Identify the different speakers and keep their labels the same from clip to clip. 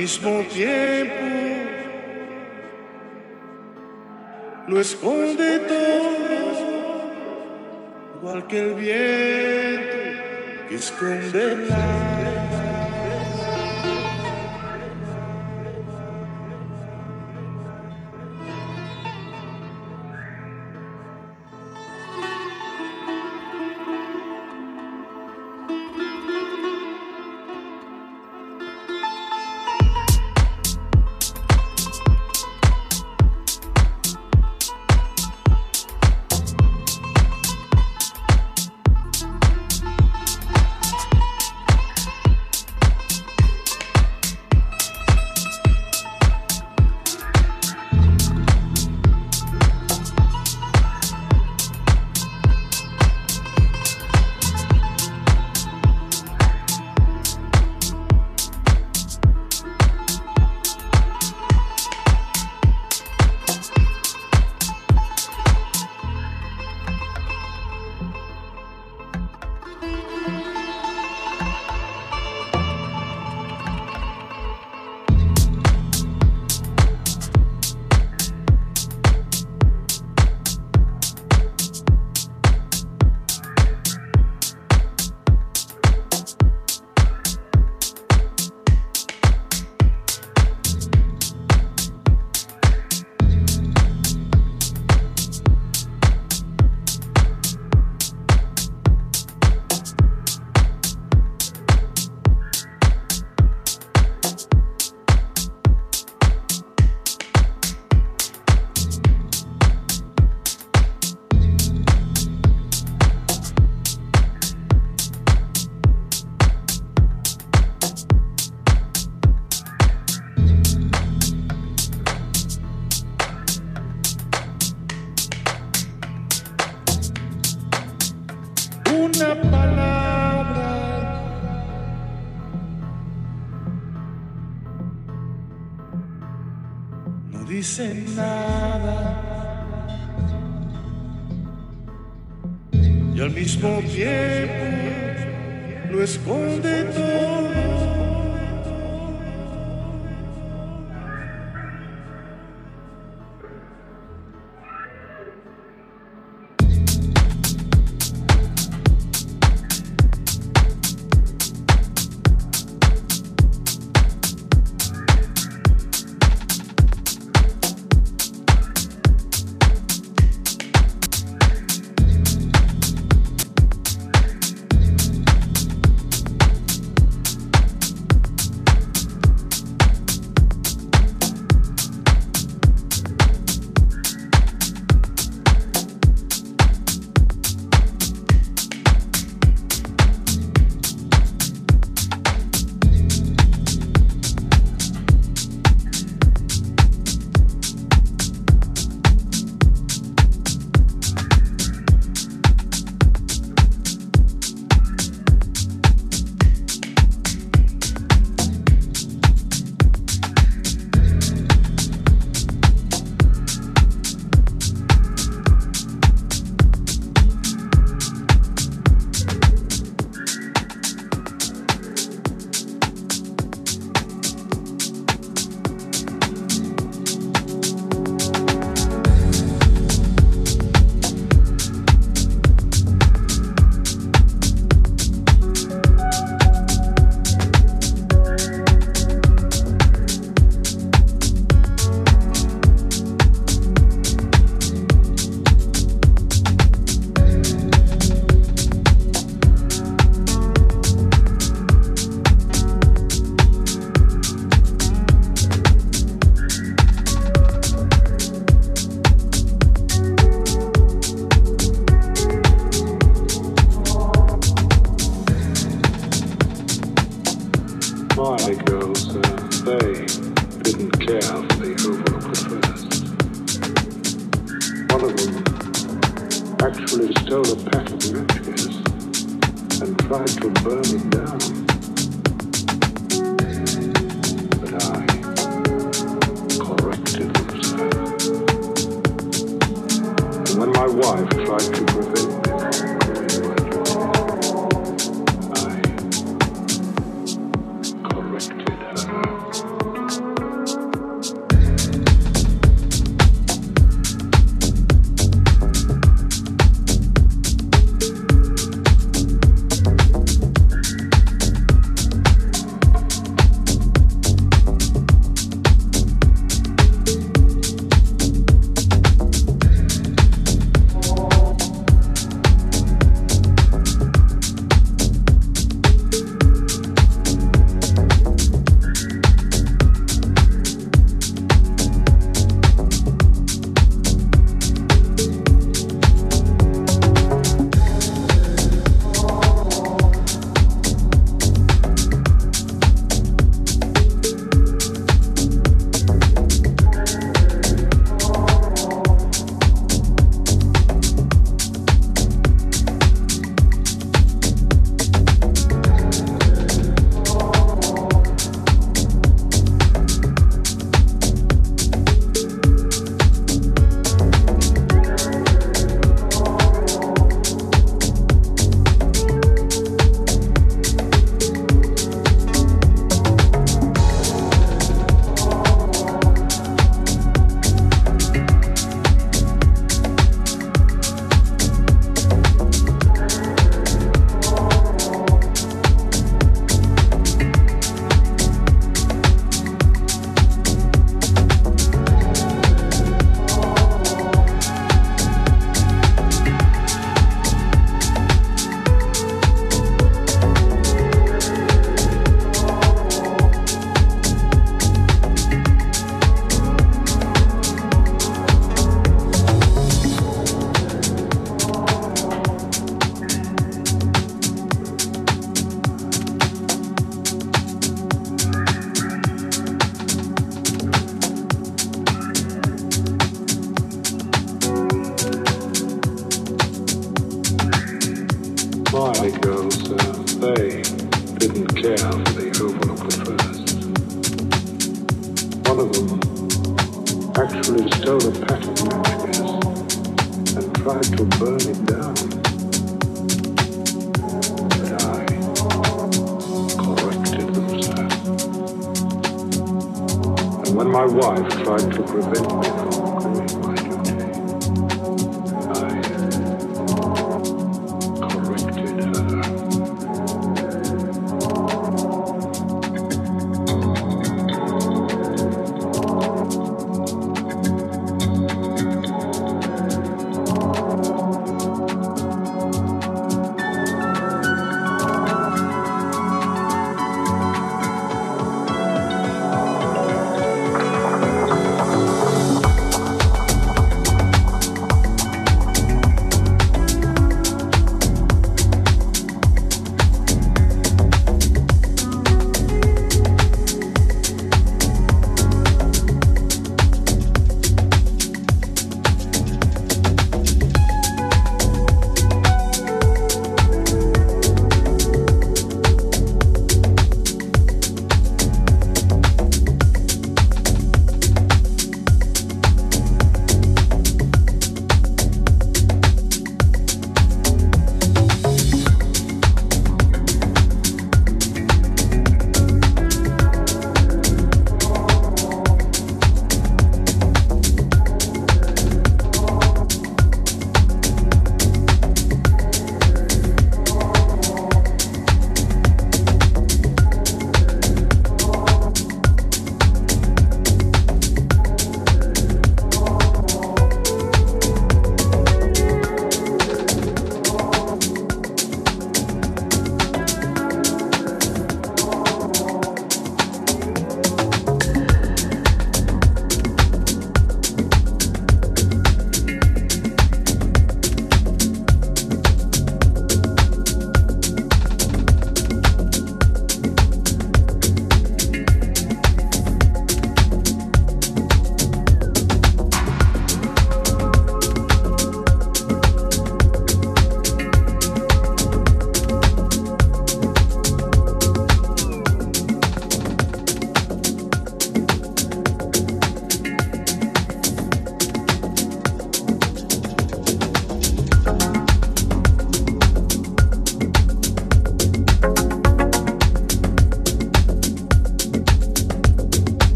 Speaker 1: Lisbon, Pierre.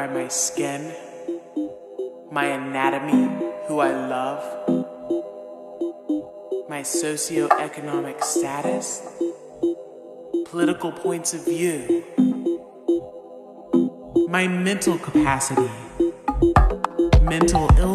Speaker 1: by my skin, my anatomy, who I love, my socioeconomic status, political points of view, my mental capacity, mental illness.